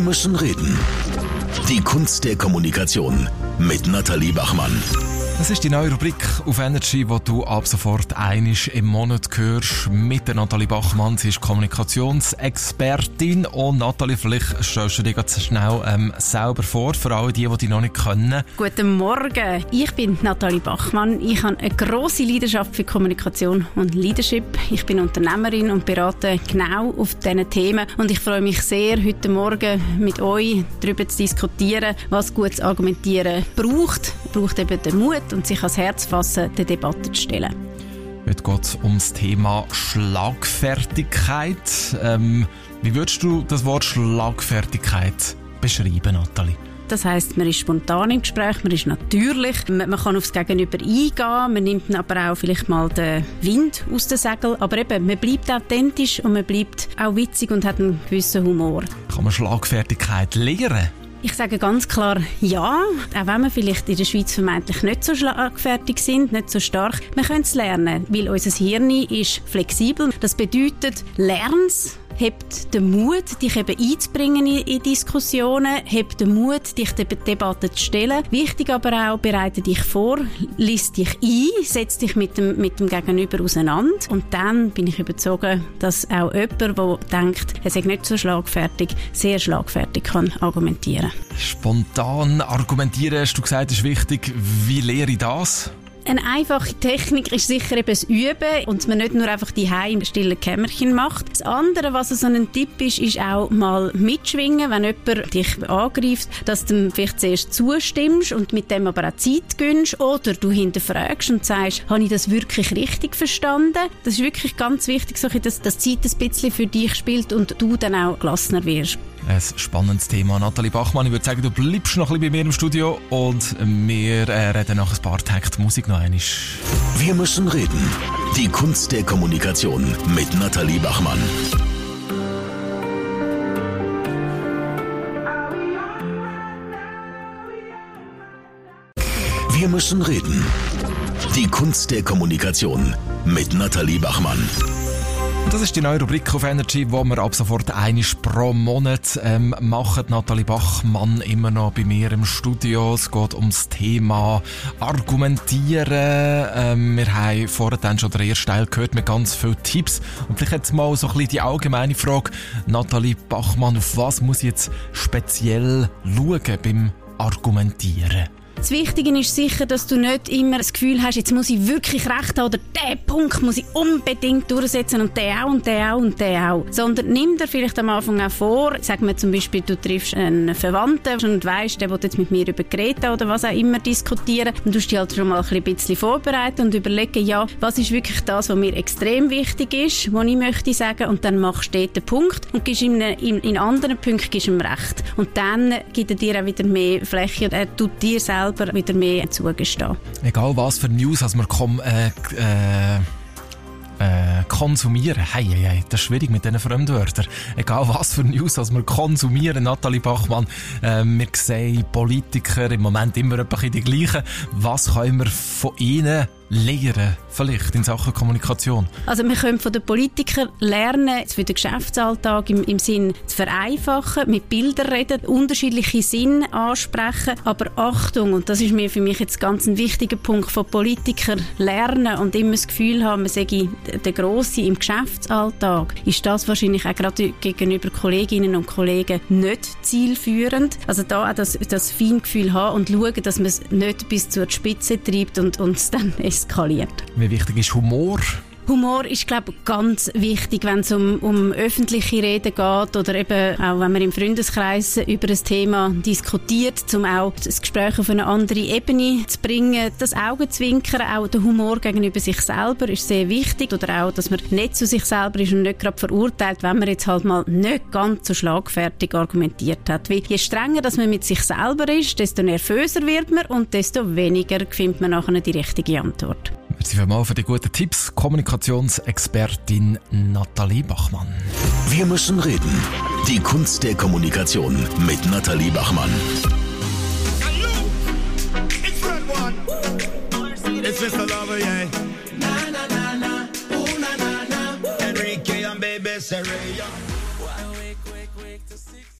Wir müssen reden. Die Kunst der Kommunikation mit Nathalie Bachmann. Das ist die neue Rubrik auf Energy, wo du ab sofort einisch im Monat hörst mit der Nathalie Bachmann. Sie ist Kommunikationsexpertin und Nathalie, vielleicht stellst du dich ganz schnell ähm, selber vor, für alle die, die dich noch nicht kennen. Guten Morgen, ich bin Nathalie Bachmann. Ich habe eine grosse Leidenschaft für Kommunikation und Leadership. Ich bin Unternehmerin und berate genau auf diesen Themen und ich freue mich sehr, heute Morgen mit euch darüber zu diskutieren, was gutes Argumentieren braucht. Braucht eben den Mut und sich ans Herz fassen, der Debatte zu stellen. Heute geht es um das Thema Schlagfertigkeit. Ähm, wie würdest du das Wort Schlagfertigkeit beschreiben, Nathalie? Das heißt, man ist spontan im Gespräch, man ist natürlich, man, kann aufs Gegenüber eingehen, man nimmt aber auch vielleicht mal den Wind aus den Segeln, aber eben, man bleibt authentisch und man bleibt auch witzig und hat einen gewissen Humor. Kann man Schlagfertigkeit lernen? Ich sage ganz klar ja, auch wenn wir vielleicht in der Schweiz vermeintlich nicht so schlagfertig sind, nicht so stark. Wir können es lernen, weil unser Hirn ist flexibel. Das bedeutet, lern's habt den Mut, dich eben einzubringen in, Diskussionen, habt den Mut, dich der Debatte zu stellen. Wichtig aber auch, bereite dich vor, lies dich ein, setz dich mit dem, mit dem Gegenüber auseinander und dann bin ich überzeugt, dass auch jemand, der denkt, er sei nicht so schlagfertig, sehr schlagfertig kann argumentieren. Spontan argumentieren, hast du gesagt, ist wichtig. Wie lehre ich das? Eine einfache Technik ist sicher eben das Üben und man nicht nur einfach die im stillen Kämmerchen macht. Das andere, was so ein Tipp ist, ist auch mal mitschwingen, wenn jemand dich angreift, dass du vielleicht zuerst zustimmst und mit dem aber auch Zeit gönnst oder du hinterfragst und sagst, habe ich das wirklich richtig verstanden? Das ist wirklich ganz wichtig, dass, dass Zeit ein bisschen für dich spielt und du dann auch gelassener wirst. Ein spannendes Thema. Nathalie Bachmann, ich würde sagen, du bleibst noch ein bisschen bei mir im Studio und wir äh, reden nach ein paar Takt Musik noch einmal. Wir müssen reden. Die Kunst der Kommunikation mit Nathalie Bachmann. Wir müssen reden. Die Kunst der Kommunikation mit Nathalie Bachmann. Das ist die neue Rubrik auf Energy, wo wir ab sofort einisch pro Monat ähm, machen. Nathalie Bachmann immer noch bei mir im Studio. Es geht ums Thema Argumentieren. Ähm, wir haben vorher dann schon den ersten Teil gehört mit ganz vielen Tipps. Und vielleicht jetzt mal so ein bisschen die allgemeine Frage. Nathalie Bachmann, auf was muss ich jetzt speziell schauen beim Argumentieren? Das Wichtige ist sicher, dass du nicht immer das Gefühl hast, jetzt muss ich wirklich recht haben oder der Punkt muss ich unbedingt durchsetzen und der auch und der auch und der auch. Sondern nimm dir vielleicht am Anfang auch vor, sag mir zum Beispiel, du triffst einen Verwandten und weißt, der will jetzt mit mir über Greta oder was auch immer diskutieren und du dich halt schon mal ein bisschen vorbereiten und überlegen, ja, was ist wirklich das, was mir extrem wichtig ist, was ich möchte sagen und dann machst du den Punkt und gibst ihm in, in anderen Punkten gibst ihm recht. Und dann gibt er dir auch wieder mehr Fläche, er tut dir selber selber wieder mehr zugestehen. Egal was für News, als man kommt, äh, äh, äh, konsumieren. Hey, hey, hey, das ist schwierig mit diesen Fremdwörtern. Egal was für News, als wir konsumieren, Nathalie Bachmann, äh, wir sehen Politiker im Moment immer bisschen die gleichen. Was können wir von ihnen lernen, vielleicht in Sachen Kommunikation? Also wir können von den Politikern lernen, für den Geschäftsalltag im, im Sinn zu vereinfachen, mit Bildern reden, unterschiedliche Sinne ansprechen, aber Achtung, und das ist mir für mich jetzt ganz ein wichtiger Punkt von Politikern lernen und immer das Gefühl haben, man sage der Grosse im Geschäftsalltag, ist das wahrscheinlich auch gerade gegenüber Kolleginnen und Kollegen nicht zielführend. Also da auch das, das Feingefühl haben und schauen, dass man es nicht bis zur Spitze treibt und uns dann eskaliert. Wie wichtig ist Humor? Humor ist, glaube ich, ganz wichtig, wenn es um, um öffentliche Reden geht oder eben auch, wenn man im Freundeskreis über ein Thema diskutiert, um auch das Gespräch auf eine andere Ebene zu bringen. Das Augenzwinkern, auch der Humor gegenüber sich selber ist sehr wichtig oder auch, dass man nicht zu sich selber ist und nicht gerade verurteilt, wenn man jetzt halt mal nicht ganz so schlagfertig argumentiert hat. Weil je strenger dass man mit sich selber ist, desto nervöser wird man und desto weniger findet man nachher die richtige Antwort. Merci vielmals für die guten Tipps. Kommunikationsexpertin Nathalie Bachmann. Wir müssen reden. Die Kunst der Kommunikation mit Nathalie Bachmann. It's Mr. Lover, yeah. Na, na, na, na. Ooh, na, na, na. Enrique and baby Sereya.